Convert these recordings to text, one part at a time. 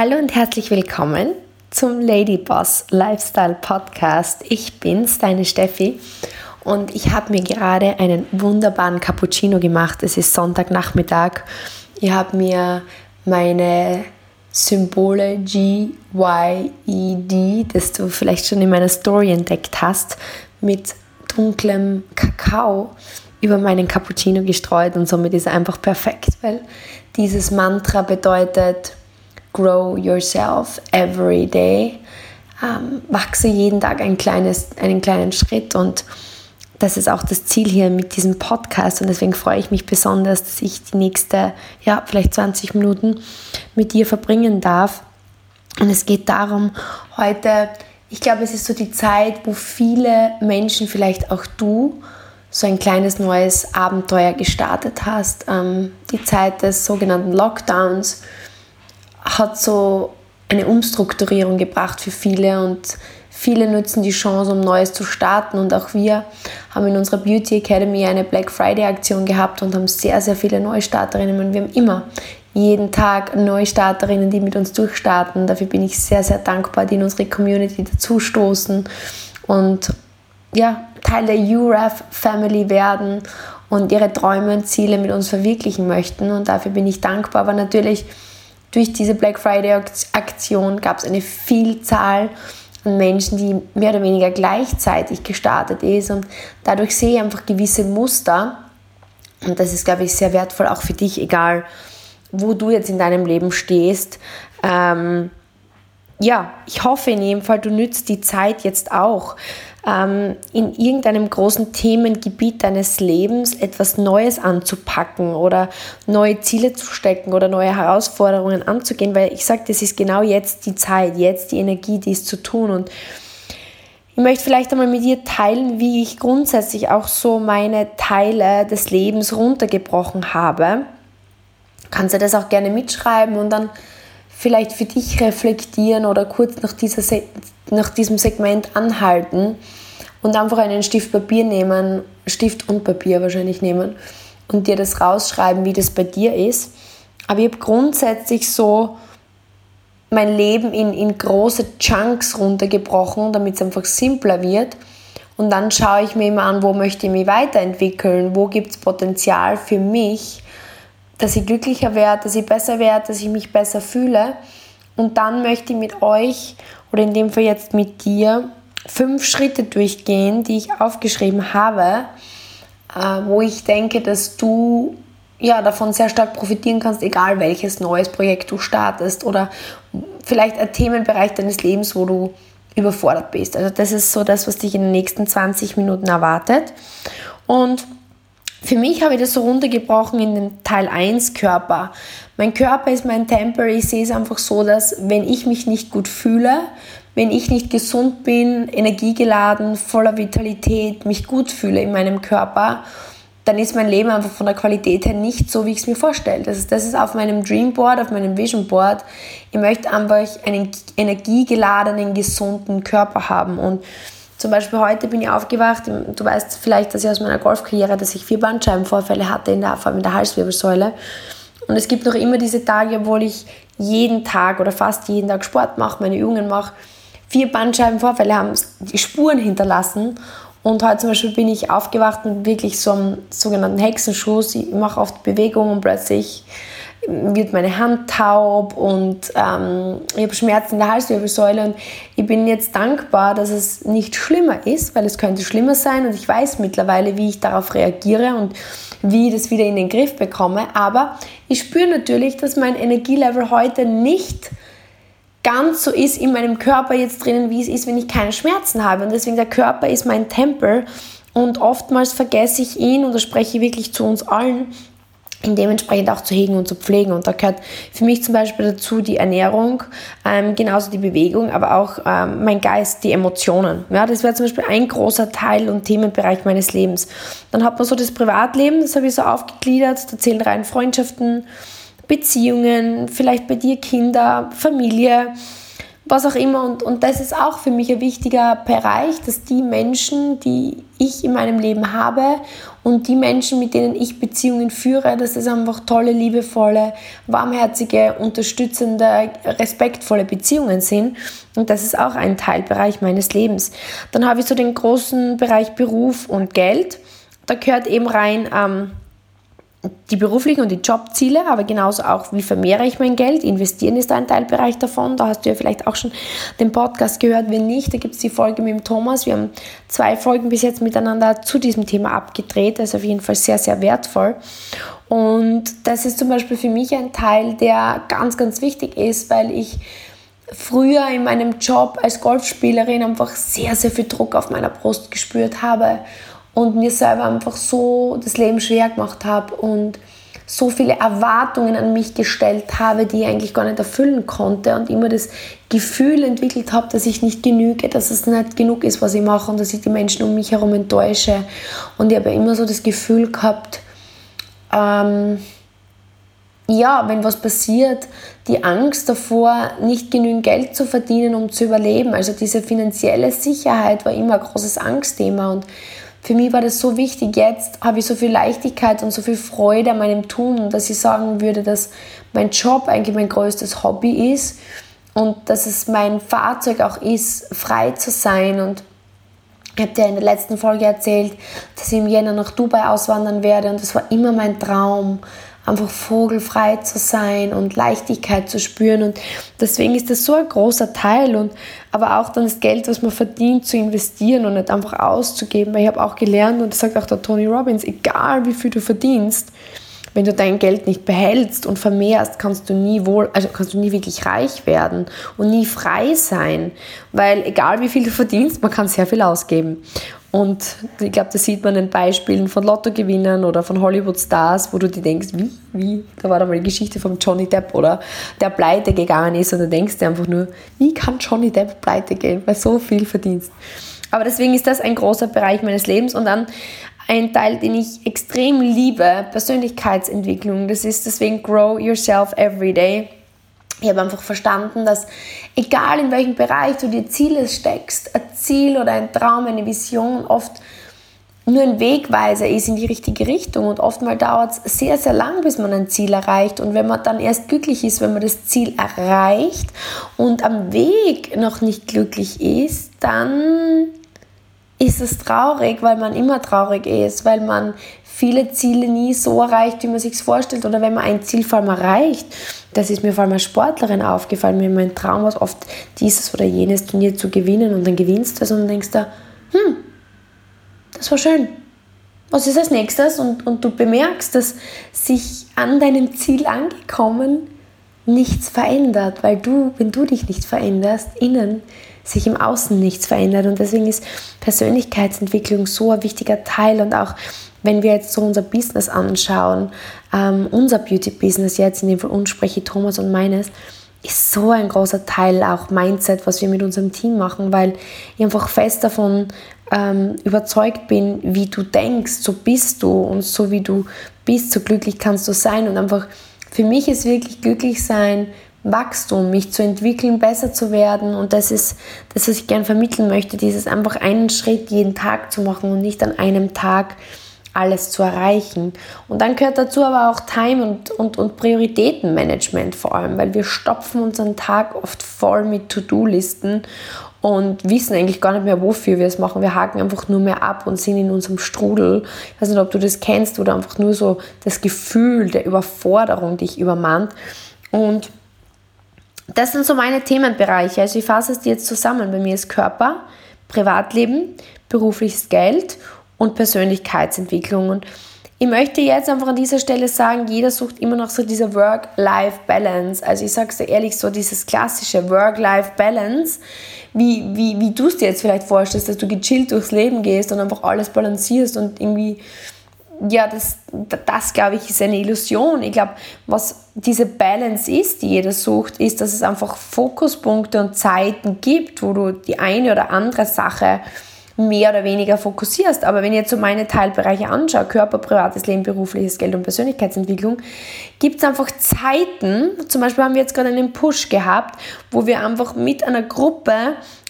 Hallo und herzlich willkommen zum Ladyboss Lifestyle Podcast. Ich bin's, deine Steffi, und ich habe mir gerade einen wunderbaren Cappuccino gemacht. Es ist Sonntagnachmittag. Ich habe mir meine Symbole G, Y, E, D, das du vielleicht schon in meiner Story entdeckt hast, mit dunklem Kakao über meinen Cappuccino gestreut und somit ist er einfach perfekt, weil dieses Mantra bedeutet grow yourself every day. Ähm, wachse jeden Tag ein kleines, einen kleinen Schritt und das ist auch das Ziel hier mit diesem Podcast und deswegen freue ich mich besonders, dass ich die nächste, ja, vielleicht 20 Minuten mit dir verbringen darf. Und es geht darum, heute, ich glaube, es ist so die Zeit, wo viele Menschen, vielleicht auch du, so ein kleines neues Abenteuer gestartet hast. Ähm, die Zeit des sogenannten Lockdowns hat so eine Umstrukturierung gebracht für viele und viele nutzen die Chance, um Neues zu starten. Und auch wir haben in unserer Beauty Academy eine Black Friday Aktion gehabt und haben sehr, sehr viele Neustarterinnen. Und wir haben immer jeden Tag Neustarterinnen, die mit uns durchstarten. Dafür bin ich sehr, sehr dankbar, die in unsere Community dazustoßen und ja, Teil der URAF Family werden und ihre Träume und Ziele mit uns verwirklichen möchten. Und dafür bin ich dankbar. Aber natürlich durch diese Black Friday Aktion gab es eine Vielzahl an Menschen, die mehr oder weniger gleichzeitig gestartet ist und dadurch sehe ich einfach gewisse Muster und das ist, glaube ich, sehr wertvoll auch für dich, egal wo du jetzt in deinem Leben stehst. Ähm, ja, ich hoffe in jedem Fall, du nützt die Zeit jetzt auch, ähm, in irgendeinem großen Themengebiet deines Lebens etwas Neues anzupacken oder neue Ziele zu stecken oder neue Herausforderungen anzugehen, weil ich sage, das ist genau jetzt die Zeit, jetzt die Energie, dies zu tun und ich möchte vielleicht einmal mit dir teilen, wie ich grundsätzlich auch so meine Teile des Lebens runtergebrochen habe. Kannst du das auch gerne mitschreiben und dann vielleicht für dich reflektieren oder kurz nach, dieser Se nach diesem Segment anhalten und einfach einen Stift Papier nehmen, Stift und Papier wahrscheinlich nehmen und dir das rausschreiben, wie das bei dir ist. Aber ich habe grundsätzlich so mein Leben in, in große Chunks runtergebrochen, damit es einfach simpler wird. Und dann schaue ich mir immer an, wo möchte ich mich weiterentwickeln, wo gibt es Potenzial für mich, dass ich glücklicher werde, dass ich besser werde, dass ich mich besser fühle. Und dann möchte ich mit euch oder in dem Fall jetzt mit dir fünf Schritte durchgehen, die ich aufgeschrieben habe, äh, wo ich denke, dass du ja, davon sehr stark profitieren kannst, egal welches neues Projekt du startest oder vielleicht ein Themenbereich deines Lebens, wo du überfordert bist. Also das ist so das, was dich in den nächsten 20 Minuten erwartet. Und für mich habe ich das so runtergebrochen in den Teil 1 Körper. Mein Körper ist mein Tempel. Ich sehe es einfach so, dass wenn ich mich nicht gut fühle, wenn ich nicht gesund bin, energiegeladen, voller Vitalität, mich gut fühle in meinem Körper, dann ist mein Leben einfach von der Qualität her nicht so, wie ich es mir vorstelle. Das ist, das ist auf meinem Dreamboard, auf meinem Vision Board. Ich möchte einfach einen energiegeladenen, gesunden Körper haben und zum Beispiel heute bin ich aufgewacht, du weißt vielleicht, dass ich aus meiner Golfkarriere, dass ich vier Bandscheibenvorfälle hatte, in der, vor allem in der Halswirbelsäule. Und es gibt noch immer diese Tage, obwohl ich jeden Tag oder fast jeden Tag Sport mache, meine Übungen mache. Vier Bandscheibenvorfälle haben die Spuren hinterlassen. Und heute zum Beispiel bin ich aufgewacht mit wirklich so einem sogenannten Hexenschuss. Ich mache oft Bewegungen und plötzlich wird meine Hand taub und ähm, ich habe Schmerzen in der Halswirbelsäule und ich bin jetzt dankbar, dass es nicht schlimmer ist, weil es könnte schlimmer sein und ich weiß mittlerweile, wie ich darauf reagiere und wie ich das wieder in den Griff bekomme. Aber ich spüre natürlich, dass mein Energielevel heute nicht ganz so ist in meinem Körper jetzt drinnen, wie es ist, wenn ich keine Schmerzen habe. Und deswegen der Körper ist mein Tempel und oftmals vergesse ich ihn und da spreche ich wirklich zu uns allen, dementsprechend auch zu hegen und zu pflegen. Und da gehört für mich zum Beispiel dazu die Ernährung, ähm, genauso die Bewegung, aber auch ähm, mein Geist, die Emotionen. Ja, das wäre zum Beispiel ein großer Teil und Themenbereich meines Lebens. Dann hat man so das Privatleben, das habe ich so aufgegliedert, da zählen rein Freundschaften, Beziehungen, vielleicht bei dir Kinder, Familie, was auch immer. Und, und das ist auch für mich ein wichtiger Bereich, dass die Menschen, die ich in meinem Leben habe und die Menschen, mit denen ich Beziehungen führe, dass es einfach tolle, liebevolle, warmherzige, unterstützende, respektvolle Beziehungen sind. Und das ist auch ein Teilbereich meines Lebens. Dann habe ich so den großen Bereich Beruf und Geld. Da gehört eben rein ähm, die beruflichen und die Jobziele, aber genauso auch, wie vermehre ich mein Geld. Investieren ist ein Teilbereich davon. Da hast du ja vielleicht auch schon den Podcast gehört. Wenn nicht, da gibt es die Folge mit dem Thomas. Wir haben zwei Folgen bis jetzt miteinander zu diesem Thema abgedreht. Das ist auf jeden Fall sehr, sehr wertvoll. Und das ist zum Beispiel für mich ein Teil, der ganz, ganz wichtig ist, weil ich früher in meinem Job als Golfspielerin einfach sehr, sehr viel Druck auf meiner Brust gespürt habe und mir selber einfach so das Leben schwer gemacht habe und so viele Erwartungen an mich gestellt habe, die ich eigentlich gar nicht erfüllen konnte und immer das Gefühl entwickelt habe, dass ich nicht genüge, dass es nicht genug ist, was ich mache und dass ich die Menschen um mich herum enttäusche. Und ich habe immer so das Gefühl gehabt, ähm, ja, wenn was passiert, die Angst davor, nicht genügend Geld zu verdienen, um zu überleben. Also diese finanzielle Sicherheit war immer ein großes Angstthema und für mich war das so wichtig. Jetzt habe ich so viel Leichtigkeit und so viel Freude an meinem Tun, dass ich sagen würde, dass mein Job eigentlich mein größtes Hobby ist und dass es mein Fahrzeug auch ist, frei zu sein. Und ich habe dir in der letzten Folge erzählt, dass ich im Jänner nach Dubai auswandern werde und das war immer mein Traum einfach vogelfrei zu sein und Leichtigkeit zu spüren. Und deswegen ist das so ein großer Teil. Und aber auch dann das Geld, was man verdient, zu investieren und nicht einfach auszugeben. Weil ich habe auch gelernt, und das sagt auch der Tony Robbins, egal wie viel du verdienst, wenn du dein Geld nicht behältst und vermehrst, kannst du nie wohl, also kannst du nie wirklich reich werden und nie frei sein. Weil egal wie viel du verdienst, man kann sehr viel ausgeben. Und ich glaube, das sieht man in Beispielen von Lottogewinnern oder von Hollywood-Stars, wo du dir denkst, wie, wie, da war da mal die Geschichte von Johnny Depp, oder? Der pleite gegangen ist und du denkst dir einfach nur, wie kann Johnny Depp pleite gehen, weil so viel verdienst. Aber deswegen ist das ein großer Bereich meines Lebens und dann ein Teil, den ich extrem liebe, Persönlichkeitsentwicklung. Das ist deswegen Grow Yourself Every Day ich habe einfach verstanden, dass egal in welchem Bereich du dir Ziele steckst, ein Ziel oder ein Traum, eine Vision oft nur ein Wegweiser ist in die richtige Richtung und oftmals dauert es sehr, sehr lang, bis man ein Ziel erreicht und wenn man dann erst glücklich ist, wenn man das Ziel erreicht und am Weg noch nicht glücklich ist, dann ist es traurig, weil man immer traurig ist, weil man viele Ziele nie so erreicht, wie man sich vorstellt. Oder wenn man ein Ziel vor allem erreicht, das ist mir vor allem als Sportlerin aufgefallen, mir mein Traum war oft dieses oder jenes Turnier zu gewinnen und dann gewinnst du es und dann denkst du, hm, das war schön. Was ist als nächstes? Und, und du bemerkst, dass sich an deinem Ziel angekommen nichts verändert, weil du, wenn du dich nicht veränderst, innen sich im Außen nichts verändert. Und deswegen ist Persönlichkeitsentwicklung so ein wichtiger Teil. Und auch wenn wir jetzt so unser Business anschauen, ähm, unser Beauty-Business jetzt, in dem Fall uns spreche Thomas und meines, ist so ein großer Teil auch Mindset, was wir mit unserem Team machen, weil ich einfach fest davon ähm, überzeugt bin, wie du denkst, so bist du. Und so wie du bist, so glücklich kannst du sein. Und einfach für mich ist wirklich glücklich sein, Wachstum, mich zu entwickeln, besser zu werden und das ist das, was ich gerne vermitteln möchte, dieses einfach einen Schritt jeden Tag zu machen und nicht an einem Tag alles zu erreichen. Und dann gehört dazu aber auch Time- und, und, und Prioritätenmanagement vor allem, weil wir stopfen unseren Tag oft voll mit To-Do-Listen und wissen eigentlich gar nicht mehr, wofür wir es machen. Wir haken einfach nur mehr ab und sind in unserem Strudel. Ich weiß nicht, ob du das kennst oder einfach nur so das Gefühl der Überforderung dich übermannt. Und das sind so meine Themenbereiche. Also ich fasse es dir jetzt zusammen. Bei mir ist Körper, Privatleben, berufliches Geld und Persönlichkeitsentwicklung. Und ich möchte jetzt einfach an dieser Stelle sagen, jeder sucht immer noch so diese Work-Life-Balance. Also ich sage es dir ehrlich, so dieses klassische Work-Life-Balance, wie, wie, wie du es dir jetzt vielleicht vorstellst, dass du gechillt durchs Leben gehst und einfach alles balancierst und irgendwie, ja, das, das glaube ich, ist eine Illusion. Ich glaube, was diese Balance ist, die jeder sucht, ist, dass es einfach Fokuspunkte und Zeiten gibt, wo du die eine oder andere Sache mehr oder weniger fokussierst. Aber wenn ich jetzt so meine Teilbereiche anschaue, Körper, privates Leben, berufliches Geld und Persönlichkeitsentwicklung, gibt es einfach Zeiten, zum Beispiel haben wir jetzt gerade einen Push gehabt, wo wir einfach mit einer Gruppe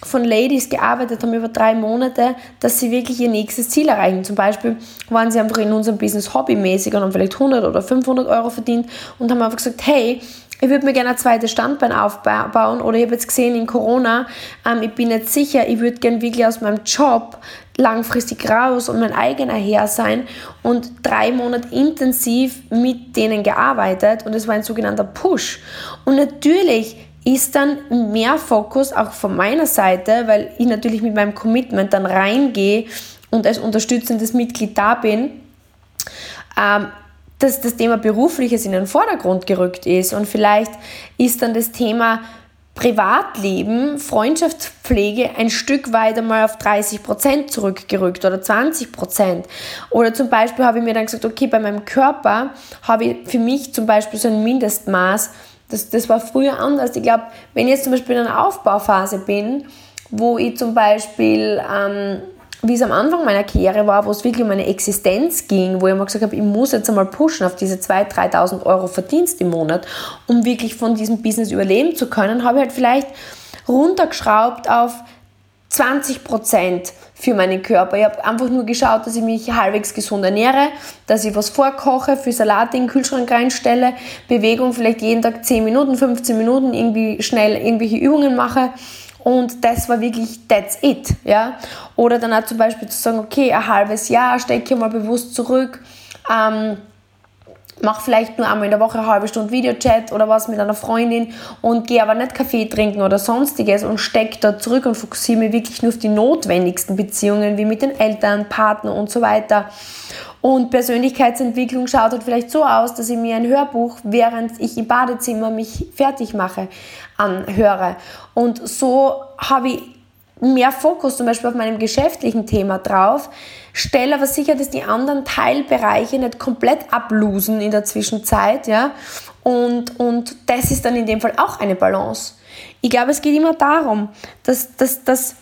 von Ladies gearbeitet haben über drei Monate, dass sie wirklich ihr nächstes Ziel erreichen. Zum Beispiel waren sie einfach in unserem Business hobbymäßig und haben vielleicht 100 oder 500 Euro verdient und haben einfach gesagt, hey, ich würde mir gerne ein zweites Standbein aufbauen oder ich habe jetzt gesehen in Corona, ähm, ich bin nicht sicher, ich würde gerne wirklich aus meinem Job langfristig raus und mein eigener Herr sein und drei Monate intensiv mit denen gearbeitet und es war ein sogenannter Push. Und natürlich ist dann mehr Fokus auch von meiner Seite, weil ich natürlich mit meinem Commitment dann reingehe und als unterstützendes Mitglied da bin, ähm, dass das Thema Berufliches in den Vordergrund gerückt ist und vielleicht ist dann das Thema Privatleben, Freundschaftspflege ein Stück weit einmal auf 30 Prozent zurückgerückt oder 20 Prozent. Oder zum Beispiel habe ich mir dann gesagt, okay, bei meinem Körper habe ich für mich zum Beispiel so ein Mindestmaß, das, das war früher anders. Ich glaube, wenn ich jetzt zum Beispiel in einer Aufbauphase bin, wo ich zum Beispiel ähm, wie es am Anfang meiner Karriere war, wo es wirklich um meine Existenz ging, wo ich immer gesagt habe, ich muss jetzt einmal pushen auf diese 2.000, 3.000 Euro Verdienst im Monat, um wirklich von diesem Business überleben zu können, habe ich halt vielleicht runtergeschraubt auf 20 Prozent für meinen Körper. Ich habe einfach nur geschaut, dass ich mich halbwegs gesund ernähre, dass ich was vorkoche, für Salate in den Kühlschrank reinstelle, Bewegung vielleicht jeden Tag 10 Minuten, 15 Minuten, irgendwie schnell irgendwelche Übungen mache und das war wirklich that's it. Ja? Oder dann auch zum Beispiel zu sagen, okay, ein halbes Jahr stecke ich mal bewusst zurück, ähm, mach vielleicht nur einmal in der Woche eine halbe Stunde Videochat oder was mit einer Freundin und gehe aber nicht Kaffee trinken oder sonstiges und stecke da zurück und fokussiere mich wirklich nur auf die notwendigsten Beziehungen wie mit den Eltern, Partner und so weiter. Und Persönlichkeitsentwicklung schaut halt vielleicht so aus, dass ich mir ein Hörbuch, während ich im Badezimmer mich fertig mache, anhöre. Und so habe ich mehr Fokus zum Beispiel auf meinem geschäftlichen Thema drauf, stelle aber sicher, dass die anderen Teilbereiche nicht komplett ablosen in der Zwischenzeit, ja, und, und das ist dann in dem Fall auch eine Balance. Ich glaube, es geht immer darum, dass, dass, dass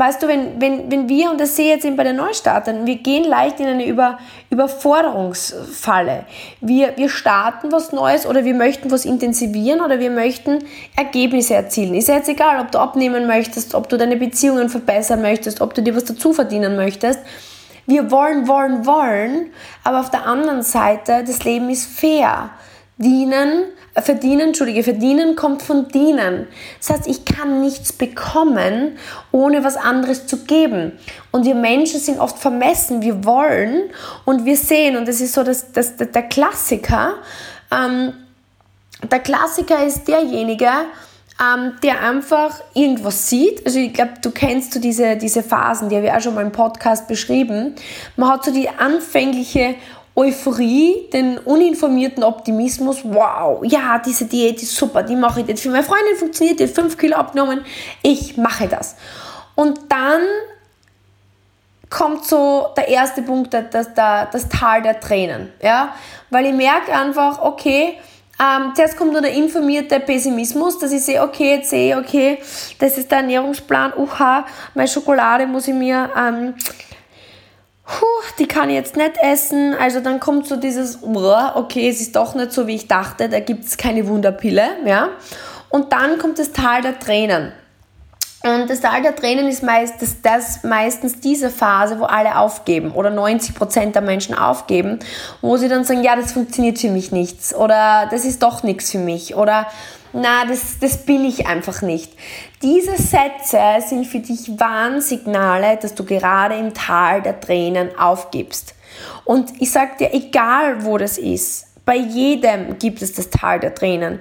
weißt du, wenn, wenn, wenn wir, und das sehe ich jetzt eben bei den Neustartern, wir gehen leicht in eine Über, Überforderungsfalle. Wir, wir starten was Neues oder wir möchten was intensivieren oder wir möchten Ergebnisse erzielen. Ist ja jetzt egal, ob du abnehmen möchtest, ob du deine Beziehungen verbessern möchtest, ob du dir was dazu verdienen möchtest. Wir wollen, wollen, wollen, aber auf der anderen Seite, das Leben ist fair. Dienen Verdienen, Entschuldige, verdienen kommt von dienen. Das heißt, ich kann nichts bekommen, ohne was anderes zu geben. Und wir Menschen sind oft vermessen. Wir wollen und wir sehen, und das ist so das, das, der Klassiker. Ähm, der Klassiker ist derjenige, ähm, der einfach irgendwas sieht. Also ich glaube, du kennst so diese, diese Phasen, die habe ich auch schon mal im Podcast beschrieben. Man hat so die anfängliche Euphorie, den uninformierten Optimismus, wow, ja, diese Diät ist super, die mache ich jetzt. Für meine Freundin funktioniert, die hat 5 Kilo abgenommen, ich mache das. Und dann kommt so der erste Punkt, das, das, das Tal der Tränen. Ja? Weil ich merke einfach, okay, ähm, zuerst kommt nur der informierte Pessimismus, dass ich sehe, okay, jetzt sehe ich, okay, das ist der Ernährungsplan, uha, meine Schokolade muss ich mir ähm, puh, die kann ich jetzt nicht essen. Also dann kommt so dieses, okay, es ist doch nicht so, wie ich dachte, da gibt es keine Wunderpille. Ja? Und dann kommt das Tal der Tränen. Und das Tal der Tränen ist meist, das, meistens diese Phase, wo alle aufgeben oder 90% der Menschen aufgeben, wo sie dann sagen, ja, das funktioniert für mich nichts oder das ist doch nichts für mich oder na, das, das bin ich einfach nicht. Diese Sätze sind für dich Warnsignale, dass du gerade im Tal der Tränen aufgibst. Und ich sage dir, egal wo das ist, bei jedem gibt es das Tal der Tränen.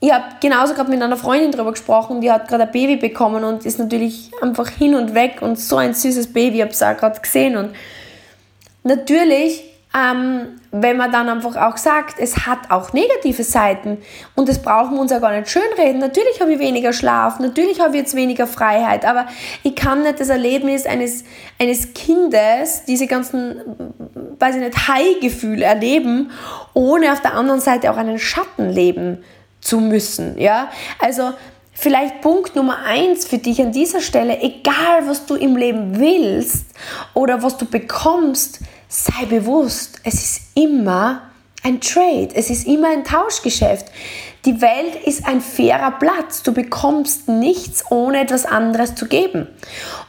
Ich habe genauso gerade mit einer Freundin darüber gesprochen, die hat gerade ein Baby bekommen und ist natürlich einfach hin und weg und so ein süßes Baby, ich habe es auch gerade gesehen. Und natürlich ähm, wenn man dann einfach auch sagt, es hat auch negative Seiten und das brauchen wir uns ja gar nicht schönreden. Natürlich habe ich weniger Schlaf, natürlich habe ich jetzt weniger Freiheit, aber ich kann nicht das Erlebnis eines, eines Kindes, diese ganzen, weiß ich nicht, High-Gefühle erleben, ohne auf der anderen Seite auch einen Schatten leben zu müssen. Ja? Also Vielleicht Punkt Nummer eins für dich an dieser Stelle, egal was du im Leben willst oder was du bekommst, sei bewusst, es ist immer ein Trade, es ist immer ein Tauschgeschäft. Die Welt ist ein fairer Platz. Du bekommst nichts, ohne etwas anderes zu geben.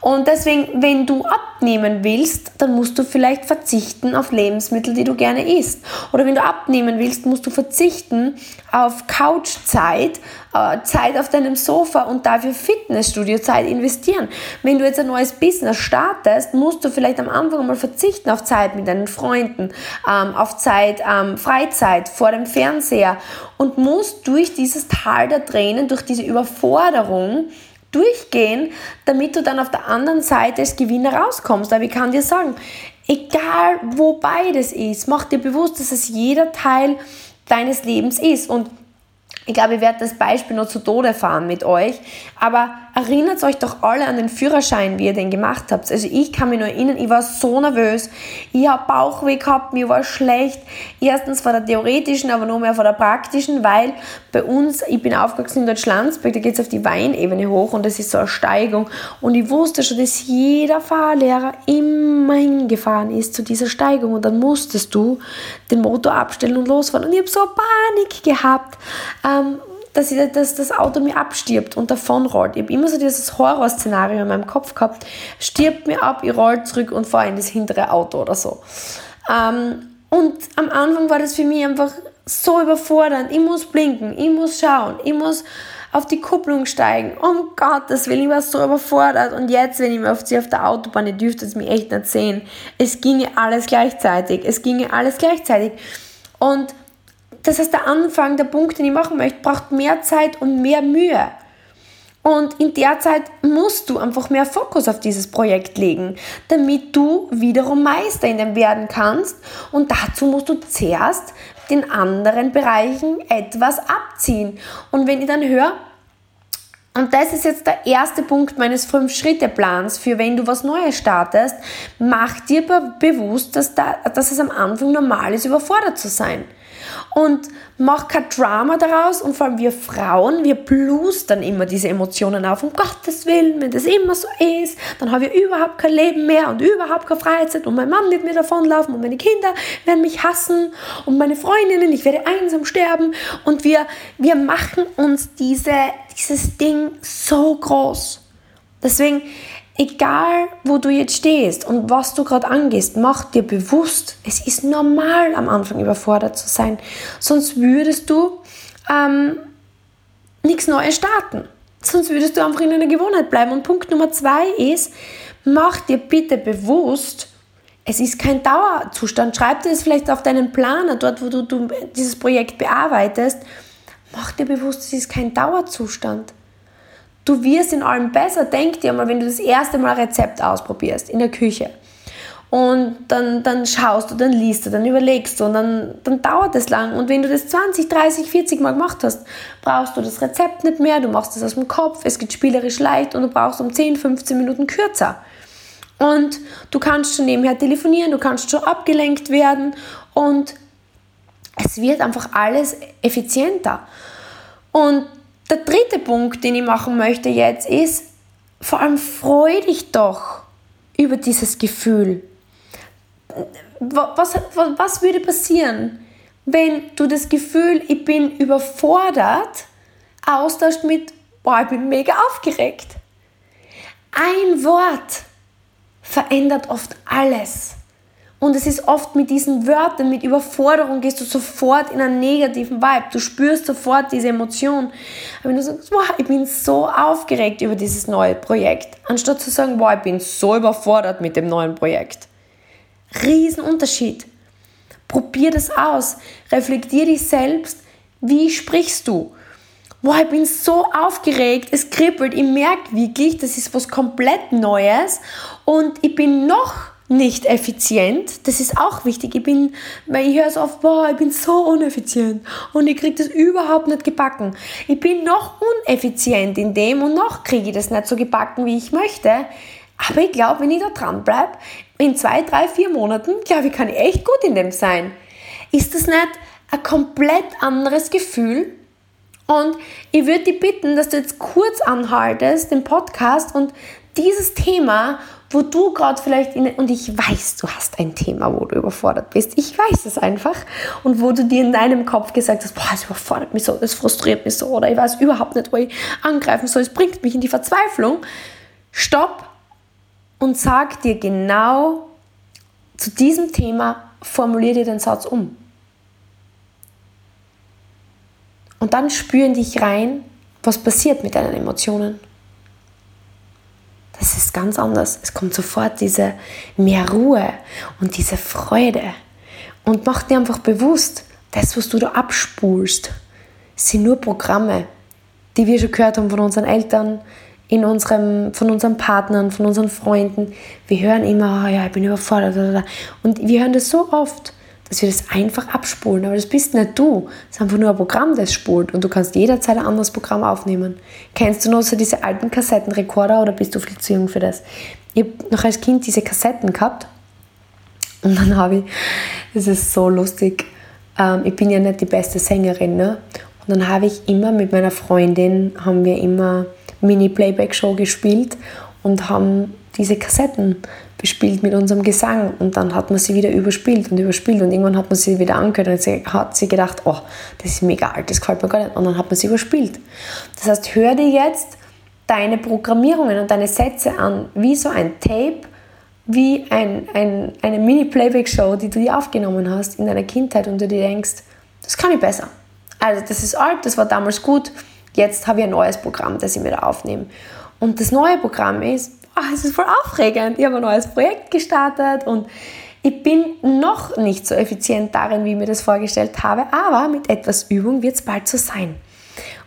Und deswegen, wenn du abnehmen willst, dann musst du vielleicht verzichten auf Lebensmittel, die du gerne isst. Oder wenn du abnehmen willst, musst du verzichten auf Couchzeit, äh, Zeit auf deinem Sofa und dafür Fitnessstudio-Zeit investieren. Wenn du jetzt ein neues Business startest, musst du vielleicht am Anfang mal verzichten auf Zeit mit deinen Freunden, ähm, auf Zeit, ähm, Freizeit vor dem Fernseher und musst durch dieses Tal der Tränen, durch diese Überforderung durchgehen, damit du dann auf der anderen Seite als Gewinner rauskommst. Aber ich kann dir sagen, egal wo beides ist, mach dir bewusst, dass es jeder Teil deines Lebens ist. Und ich glaube, ich werde das Beispiel noch zu Tode fahren mit euch. Aber erinnert euch doch alle an den Führerschein, wie ihr den gemacht habt. Also ich kann mich nur erinnern, ich war so nervös. Ich habe Bauchweh gehabt, mir war schlecht. Erstens von der theoretischen, aber noch mehr von der praktischen, weil bei uns, ich bin aufgewachsen in Deutschlandsberg, da geht es auf die Weinebene hoch und das ist so eine Steigung. Und ich wusste schon, dass jeder Fahrlehrer immer hingefahren ist zu dieser Steigung und dann musstest du den Motor abstellen und losfahren. Und ich habe so Panik gehabt. Ähm, dass, ich, dass das Auto mir abstirbt und davonrollt. Ich habe immer so dieses Horrorszenario in meinem Kopf gehabt, stirbt mir ab, ich roll zurück und fahre in das hintere Auto oder so. Ähm, und am Anfang war das für mich einfach so überfordernd. Ich muss blinken, ich muss schauen, ich muss auf die Kupplung steigen. Um Gottes Willen, ich war so überfordert. Und jetzt, wenn ich mir auf sie auf der Autobahn, ihr dürft es mir echt nicht sehen, es ginge alles gleichzeitig. Es ginge alles gleichzeitig. Und das heißt, der Anfang, der Punkt, den ich machen möchte, braucht mehr Zeit und mehr Mühe. Und in der Zeit musst du einfach mehr Fokus auf dieses Projekt legen, damit du wiederum Meister in dem werden kannst. Und dazu musst du zuerst den anderen Bereichen etwas abziehen. Und wenn ich dann höre, und das ist jetzt der erste Punkt meines Fünf-Schritte-Plans für wenn du was Neues startest, mach dir bewusst, dass, da, dass es am Anfang normal ist, überfordert zu sein und mach kein Drama daraus und vor allem wir Frauen, wir blustern immer diese Emotionen auf, um Gottes Willen, wenn das immer so ist, dann habe ich überhaupt kein Leben mehr und überhaupt keine Freizeit und mein Mann wird mir davonlaufen und meine Kinder werden mich hassen und meine Freundinnen, ich werde einsam sterben und wir, wir machen uns diese, dieses Ding so groß. Deswegen, egal wo du jetzt stehst und was du gerade angehst, mach dir bewusst, es ist normal am Anfang überfordert zu sein. Sonst würdest du ähm, nichts Neues starten. Sonst würdest du einfach in einer Gewohnheit bleiben. Und Punkt Nummer zwei ist, mach dir bitte bewusst, es ist kein Dauerzustand. Schreib dir das vielleicht auf deinen Planer, dort wo du, du dieses Projekt bearbeitest. Mach dir bewusst, es ist kein Dauerzustand. Du wirst in allem besser. Denk dir mal, wenn du das erste Mal ein Rezept ausprobierst in der Küche und dann, dann schaust du, dann liest du, dann überlegst du und dann, dann dauert es lang. Und wenn du das 20, 30, 40 Mal gemacht hast, brauchst du das Rezept nicht mehr, du machst es aus dem Kopf, es geht spielerisch leicht und du brauchst um 10, 15 Minuten kürzer. Und du kannst schon nebenher telefonieren, du kannst schon abgelenkt werden und es wird einfach alles effizienter. Und der dritte Punkt, den ich machen möchte jetzt, ist, vor allem freu dich doch über dieses Gefühl. Was, was, was würde passieren, wenn du das Gefühl, ich bin überfordert, austauscht mit, boah, ich bin mega aufgeregt? Ein Wort verändert oft alles. Und es ist oft mit diesen Wörtern, mit Überforderung, gehst du sofort in einen negativen Vibe. Du spürst sofort diese Emotion. Aber wenn du sagst, wow, ich bin so aufgeregt über dieses neue Projekt, anstatt zu sagen, wow, ich bin so überfordert mit dem neuen Projekt. Riesenunterschied. Probier das aus. Reflektier dich selbst. Wie sprichst du? Wow, ich bin so aufgeregt, es kribbelt, ich merke wirklich, das ist was komplett Neues und ich bin noch nicht effizient. Das ist auch wichtig. Ich bin, weil ich höre so oft, boah, ich bin so uneffizient und ich kriege das überhaupt nicht gebacken. Ich bin noch uneffizient in dem und noch kriege ich das nicht so gebacken, wie ich möchte. Aber ich glaube, wenn ich da dran bleibe, in zwei, drei, vier Monaten, glaube ich, kann ich echt gut in dem sein. Ist das nicht ein komplett anderes Gefühl? Und ich würde dich bitten, dass du jetzt kurz anhaltest, den Podcast und dieses Thema, wo du gerade vielleicht in, und ich weiß, du hast ein Thema, wo du überfordert bist. Ich weiß es einfach. Und wo du dir in deinem Kopf gesagt hast, boah, es überfordert mich so, es frustriert mich so, oder ich weiß überhaupt nicht, wo ich angreifen soll, es bringt mich in die Verzweiflung. Stopp und sag dir genau zu diesem Thema, formulier dir den Satz um. Und dann spüren dich rein, was passiert mit deinen Emotionen. Das ist ganz anders. Es kommt sofort diese mehr Ruhe und diese Freude. Und mach dir einfach bewusst, das, was du da abspulst, sind nur Programme, die wir schon gehört haben von unseren Eltern, in unserem, von unseren Partnern, von unseren Freunden. Wir hören immer, oh ja, ich bin überfordert. Und wir hören das so oft dass wir das einfach abspulen. Aber das bist nicht du. Das ist einfach nur ein Programm, das spult. Und du kannst jederzeit ein anderes Programm aufnehmen. Kennst du noch so diese alten Kassettenrekorder oder bist du viel zu jung für das? Ich habe noch als Kind diese Kassetten gehabt. Und dann habe ich, das ist so lustig, ähm, ich bin ja nicht die beste Sängerin, ne? Und dann habe ich immer mit meiner Freundin, haben wir immer Mini-Playback-Show gespielt und haben diese Kassetten bespielt mit unserem Gesang und dann hat man sie wieder überspielt und überspielt und irgendwann hat man sie wieder angehört und sie hat sie gedacht, oh, das ist mega alt, das gefällt mir gar nicht und dann hat man sie überspielt. Das heißt, hör dir jetzt deine Programmierungen und deine Sätze an, wie so ein Tape, wie ein, ein, eine Mini-Playback-Show, die du dir aufgenommen hast in deiner Kindheit und du dir denkst, das kann ich besser. Also das ist alt, das war damals gut, jetzt habe ich ein neues Programm, das ich mir da aufnehme. Und das neue Programm ist, oh, es ist voll aufregend. Ich habe ein neues Projekt gestartet und ich bin noch nicht so effizient darin, wie ich mir das vorgestellt habe, aber mit etwas Übung wird es bald so sein.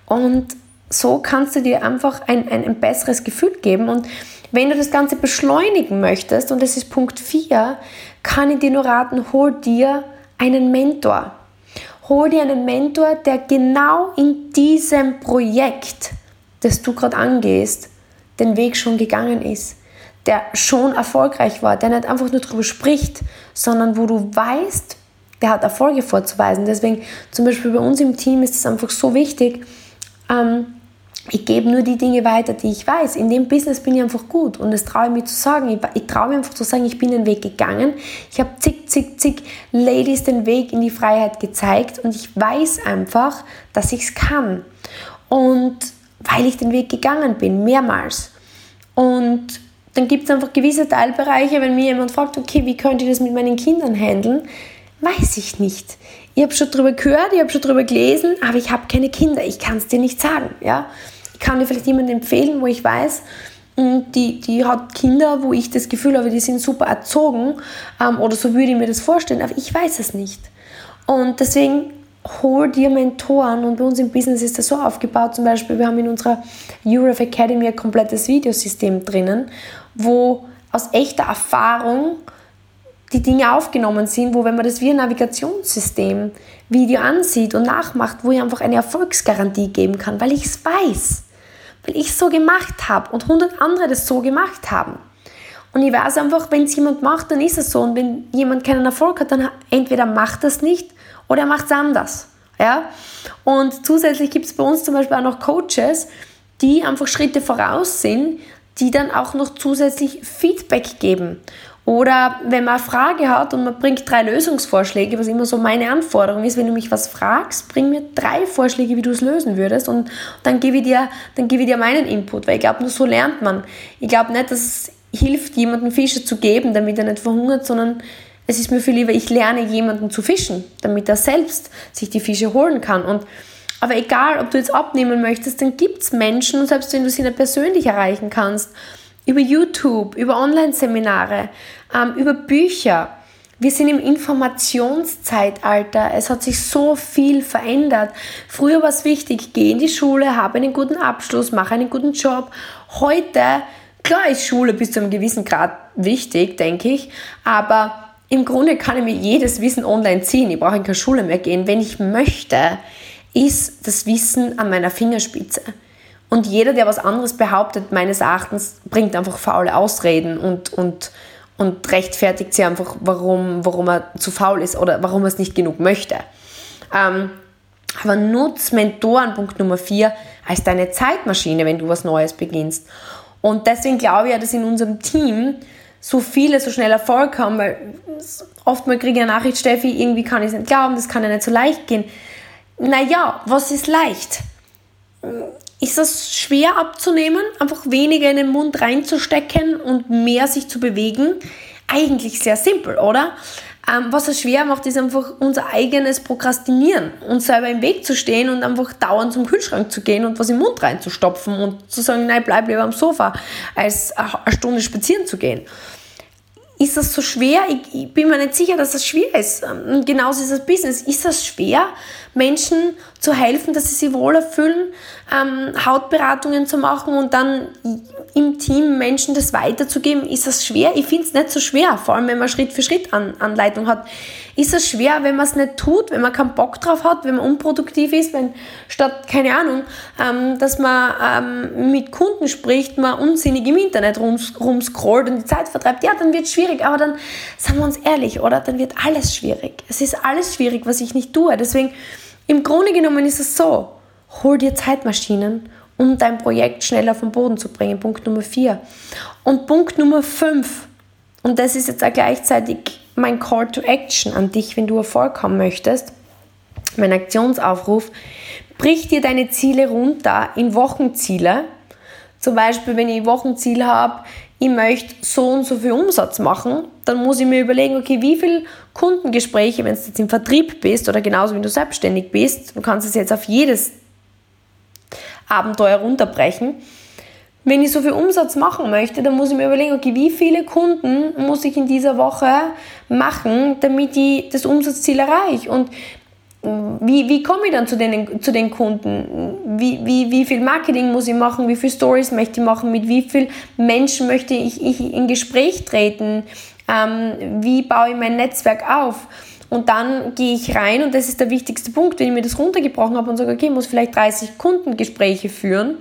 Und so kannst du dir einfach ein, ein, ein besseres Gefühl geben. Und wenn du das Ganze beschleunigen möchtest, und das ist Punkt 4, kann ich dir nur raten, hol dir einen Mentor. Hol dir einen Mentor, der genau in diesem Projekt, das du gerade angehst, den Weg schon gegangen ist, der schon erfolgreich war, der nicht einfach nur darüber spricht, sondern wo du weißt, der hat Erfolge vorzuweisen. Deswegen zum Beispiel bei uns im Team ist es einfach so wichtig, ähm, ich gebe nur die Dinge weiter, die ich weiß. In dem Business bin ich einfach gut und das traue ich mir zu sagen. Ich, ich traue mir einfach zu sagen, ich bin den Weg gegangen. Ich habe zig, zig, zig Ladies den Weg in die Freiheit gezeigt und ich weiß einfach, dass ich es kann. Und weil ich den Weg gegangen bin, mehrmals. Und dann gibt es einfach gewisse Teilbereiche, wenn mir jemand fragt, okay, wie könnte ich das mit meinen Kindern handeln, weiß ich nicht. Ich habe schon darüber gehört, ich habe schon darüber gelesen, aber ich habe keine Kinder, ich kann es dir nicht sagen. Ja? Ich kann dir vielleicht jemanden empfehlen, wo ich weiß, hm, die, die hat Kinder, wo ich das Gefühl habe, die sind super erzogen ähm, oder so würde ich mir das vorstellen, aber ich weiß es nicht. Und deswegen hol dir Mentoren und bei uns im Business ist das so aufgebaut, zum Beispiel wir haben in unserer Europe Academy ein komplettes Videosystem drinnen, wo aus echter Erfahrung die Dinge aufgenommen sind, wo wenn man das wie ein Navigationssystem Video ansieht und nachmacht, wo ich einfach eine Erfolgsgarantie geben kann, weil ich es weiß, weil ich es so gemacht habe und 100 andere das so gemacht haben. Und ich weiß einfach, wenn es jemand macht, dann ist es so. Und wenn jemand keinen Erfolg hat, dann entweder macht das nicht oder er macht es anders. Ja? Und zusätzlich gibt es bei uns zum Beispiel auch noch Coaches, die einfach Schritte voraus sind, die dann auch noch zusätzlich Feedback geben. Oder wenn man eine Frage hat und man bringt drei Lösungsvorschläge, was immer so meine Anforderung ist, wenn du mich was fragst, bring mir drei Vorschläge, wie du es lösen würdest und dann gebe ich dir, dann gebe ich dir meinen Input, weil ich glaube, nur so lernt man. Ich glaube nicht, dass es hilft, jemandem Fische zu geben, damit er nicht verhungert, sondern es ist mir viel lieber, ich lerne jemanden zu fischen, damit er selbst sich die Fische holen kann. Und, aber egal, ob du jetzt abnehmen möchtest, dann gibt es Menschen, selbst wenn du sie nicht persönlich erreichen kannst, über YouTube, über Online-Seminare, ähm, über Bücher. Wir sind im Informationszeitalter. Es hat sich so viel verändert. Früher war es wichtig, geh in die Schule, habe einen guten Abschluss, mache einen guten Job. Heute, klar ist Schule bis zu einem gewissen Grad wichtig, denke ich, aber im Grunde kann ich mir jedes Wissen online ziehen. Ich brauche in keine Schule mehr gehen. Wenn ich möchte, ist das Wissen an meiner Fingerspitze. Und jeder, der was anderes behauptet, meines Erachtens, bringt einfach faule Ausreden und, und, und rechtfertigt sie einfach, warum, warum er zu faul ist oder warum er es nicht genug möchte. Ähm, Aber nutz Mentoren, Punkt Nummer 4, als deine Zeitmaschine, wenn du was Neues beginnst. Und deswegen glaube ich ja, dass in unserem Team so viele so schnell Erfolg haben, weil oftmals kriege ich eine Nachricht, Steffi, irgendwie kann ich es nicht glauben, das kann ja nicht so leicht gehen. Naja, was ist leicht? Ist das schwer abzunehmen, einfach weniger in den Mund reinzustecken und mehr sich zu bewegen? Eigentlich sehr simpel, oder? Ähm, was es schwer macht, ist einfach unser eigenes Prokrastinieren, uns selber im Weg zu stehen und einfach dauernd zum Kühlschrank zu gehen und was im Mund reinzustopfen und zu sagen, nein, bleib lieber am Sofa, als eine Stunde spazieren zu gehen ist das so schwer? Ich, bin mir nicht sicher, dass das schwer ist. Und genauso ist das Business. Ist das schwer, Menschen zu helfen, dass sie sich wohler fühlen, ähm, Hautberatungen zu machen und dann im Team Menschen das weiterzugeben? Ist das schwer? Ich finde es nicht so schwer, vor allem wenn man Schritt für Schritt An Anleitung hat. Ist das schwer, wenn man es nicht tut, wenn man keinen Bock drauf hat, wenn man unproduktiv ist, wenn statt, keine Ahnung, ähm, dass man ähm, mit Kunden spricht, man unsinnig im Internet rums, rumscrollt und die Zeit vertreibt? Ja, dann wird es schwierig, aber dann, sagen wir uns ehrlich, oder? Dann wird alles schwierig. Es ist alles schwierig, was ich nicht tue. Deswegen, im Grunde genommen ist es so, hol dir Zeitmaschinen, um dein Projekt schneller vom Boden zu bringen. Punkt Nummer 4. Und Punkt Nummer 5, und das ist jetzt auch gleichzeitig mein Call to Action an dich, wenn du Erfolg haben möchtest, mein Aktionsaufruf, brich dir deine Ziele runter in Wochenziele. Zum Beispiel, wenn ich Wochenziel habe, ich möchte so und so viel Umsatz machen, dann muss ich mir überlegen, okay, wie viele Kundengespräche, wenn du jetzt im Vertrieb bist oder genauso, wenn du selbstständig bist, du kannst es jetzt auf jedes Abenteuer runterbrechen. Wenn ich so viel Umsatz machen möchte, dann muss ich mir überlegen, okay, wie viele Kunden muss ich in dieser Woche machen, damit ich das Umsatzziel erreiche? Und wie, wie komme ich dann zu den, zu den Kunden? Wie, wie, wie viel Marketing muss ich machen? Wie viele Stories möchte ich machen? Mit wie vielen Menschen möchte ich, ich in Gespräch treten? Ähm, wie baue ich mein Netzwerk auf? Und dann gehe ich rein und das ist der wichtigste Punkt, wenn ich mir das runtergebrochen habe und sage, okay, ich muss vielleicht 30 Kundengespräche führen.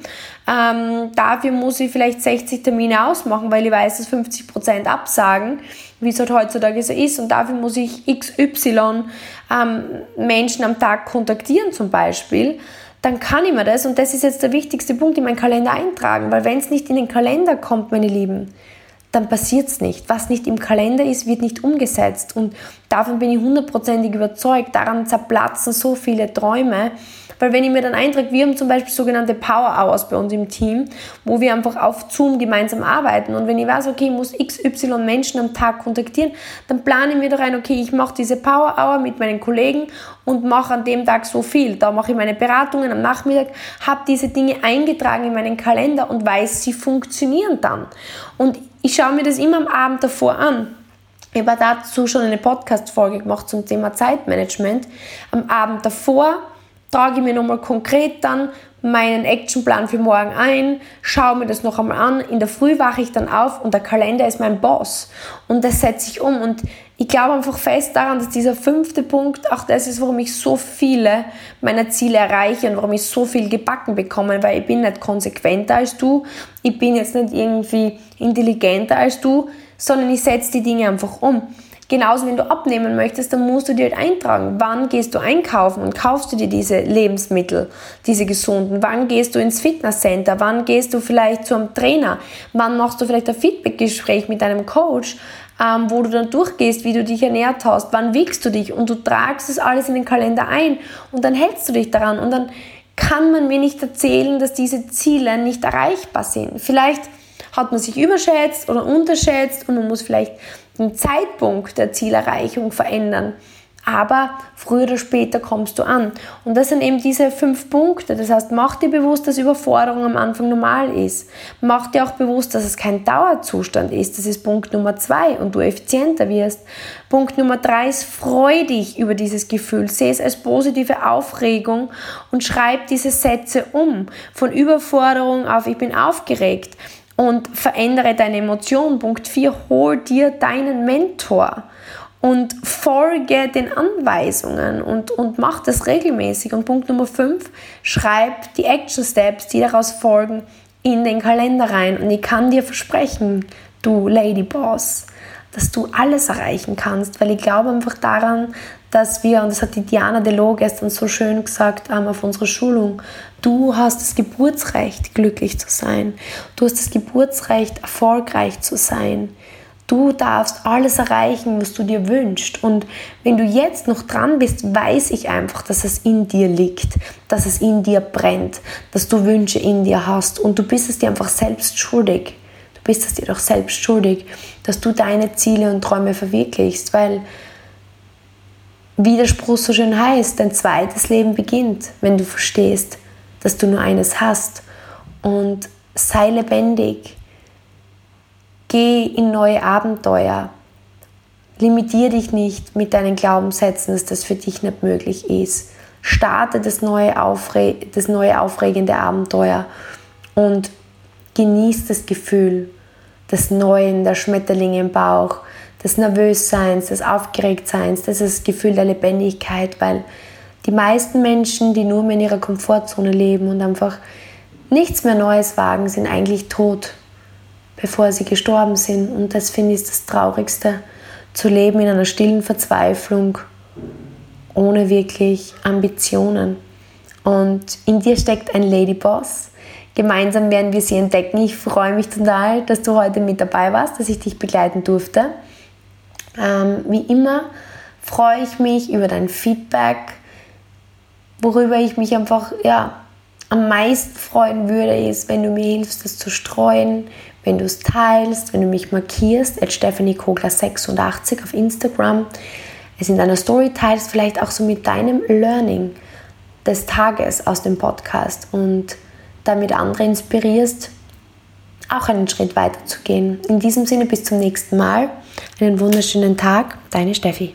Ähm, dafür muss ich vielleicht 60 Termine ausmachen, weil ich weiß, dass 50% absagen, wie es halt heutzutage so ist. Und dafür muss ich XY ähm, Menschen am Tag kontaktieren zum Beispiel dann kann ich mir das, und das ist jetzt der wichtigste Punkt, in meinen Kalender eintragen, weil wenn es nicht in den Kalender kommt, meine Lieben, dann passiert es nicht. Was nicht im Kalender ist, wird nicht umgesetzt. Und davon bin ich hundertprozentig überzeugt. Daran zerplatzen so viele Träume. Weil wenn ich mir dann eintrage, wir haben zum Beispiel sogenannte Power Hours bei uns im Team, wo wir einfach auf Zoom gemeinsam arbeiten. Und wenn ich weiß, okay, ich muss XY Menschen am Tag kontaktieren, dann plane ich mir da rein, okay, ich mache diese Power Hour mit meinen Kollegen und mache an dem Tag so viel. Da mache ich meine Beratungen am Nachmittag, habe diese Dinge eingetragen in meinen Kalender und weiß, sie funktionieren dann. Und ich schaue mir das immer am Abend davor an. Ich habe dazu schon eine Podcast-Folge gemacht zum Thema Zeitmanagement. Am Abend davor trage ich mir nochmal konkret dann meinen Actionplan für morgen ein, schaue mir das noch einmal an, in der Früh wache ich dann auf und der Kalender ist mein Boss. Und das setze ich um. Und ich glaube einfach fest daran, dass dieser fünfte Punkt auch das ist, warum ich so viele meiner Ziele erreiche und warum ich so viel gebacken bekomme, weil ich bin nicht konsequenter als du, ich bin jetzt nicht irgendwie intelligenter als du, sondern ich setze die Dinge einfach um. Genauso, wenn du abnehmen möchtest, dann musst du dir halt eintragen, wann gehst du einkaufen und kaufst du dir diese Lebensmittel, diese gesunden, wann gehst du ins Fitnesscenter, wann gehst du vielleicht zu einem Trainer, wann machst du vielleicht ein Feedbackgespräch mit deinem Coach, ähm, wo du dann durchgehst, wie du dich ernährt hast, wann wiegst du dich? Und du tragst das alles in den Kalender ein und dann hältst du dich daran und dann kann man mir nicht erzählen, dass diese Ziele nicht erreichbar sind. Vielleicht hat man sich überschätzt oder unterschätzt und man muss vielleicht den Zeitpunkt der Zielerreichung verändern. Aber früher oder später kommst du an. Und das sind eben diese fünf Punkte. Das heißt, mach dir bewusst, dass Überforderung am Anfang normal ist. Mach dir auch bewusst, dass es kein Dauerzustand ist. Das ist Punkt Nummer zwei und du effizienter wirst. Punkt Nummer drei ist, freu dich über dieses Gefühl. Sehe es als positive Aufregung und schreib diese Sätze um. Von Überforderung auf ich bin aufgeregt und verändere deine Emotionen. Punkt 4, hol dir deinen Mentor und folge den Anweisungen und, und mach das regelmäßig. Und Punkt Nummer 5, schreib die Action Steps, die daraus folgen, in den Kalender rein. Und ich kann dir versprechen, du Lady Boss, dass du alles erreichen kannst, weil ich glaube einfach daran, dass wir, und das hat die Diana Delo gestern so schön gesagt ähm, auf unserer Schulung, du hast das Geburtsrecht, glücklich zu sein. Du hast das Geburtsrecht, erfolgreich zu sein. Du darfst alles erreichen, was du dir wünschst. Und wenn du jetzt noch dran bist, weiß ich einfach, dass es in dir liegt, dass es in dir brennt, dass du Wünsche in dir hast. Und du bist es dir einfach selbst schuldig. Du bist es dir doch selbst schuldig, dass du deine Ziele und Träume verwirklichst, weil Widerspruch so schön heißt, dein zweites Leben beginnt, wenn du verstehst, dass du nur eines hast. Und sei lebendig Geh in neue Abenteuer. Limitier dich nicht mit deinen Glaubenssätzen, dass das für dich nicht möglich ist. Starte das neue, Aufre das neue aufregende Abenteuer und genieß das Gefühl des Neuen, der Schmetterlinge im Bauch, des Nervösseins, des Aufgeregtseins, das Gefühl der Lebendigkeit, weil die meisten Menschen, die nur mehr in ihrer Komfortzone leben und einfach nichts mehr Neues wagen, sind eigentlich tot bevor sie gestorben sind. Und das finde ich das Traurigste, zu leben in einer stillen Verzweiflung, ohne wirklich Ambitionen. Und in dir steckt ein Ladyboss. Gemeinsam werden wir sie entdecken. Ich freue mich total, dass du heute mit dabei warst, dass ich dich begleiten durfte. Ähm, wie immer freue ich mich über dein Feedback, worüber ich mich einfach ja, am meisten freuen würde, ist, wenn du mir hilfst, das zu streuen, wenn du es teilst, wenn du mich markierst, at Stephanie Kogler 86 auf Instagram, es in deiner Story teilst, vielleicht auch so mit deinem Learning des Tages aus dem Podcast und damit andere inspirierst, auch einen Schritt weiter zu gehen. In diesem Sinne bis zum nächsten Mal. Einen wunderschönen Tag, deine Steffi.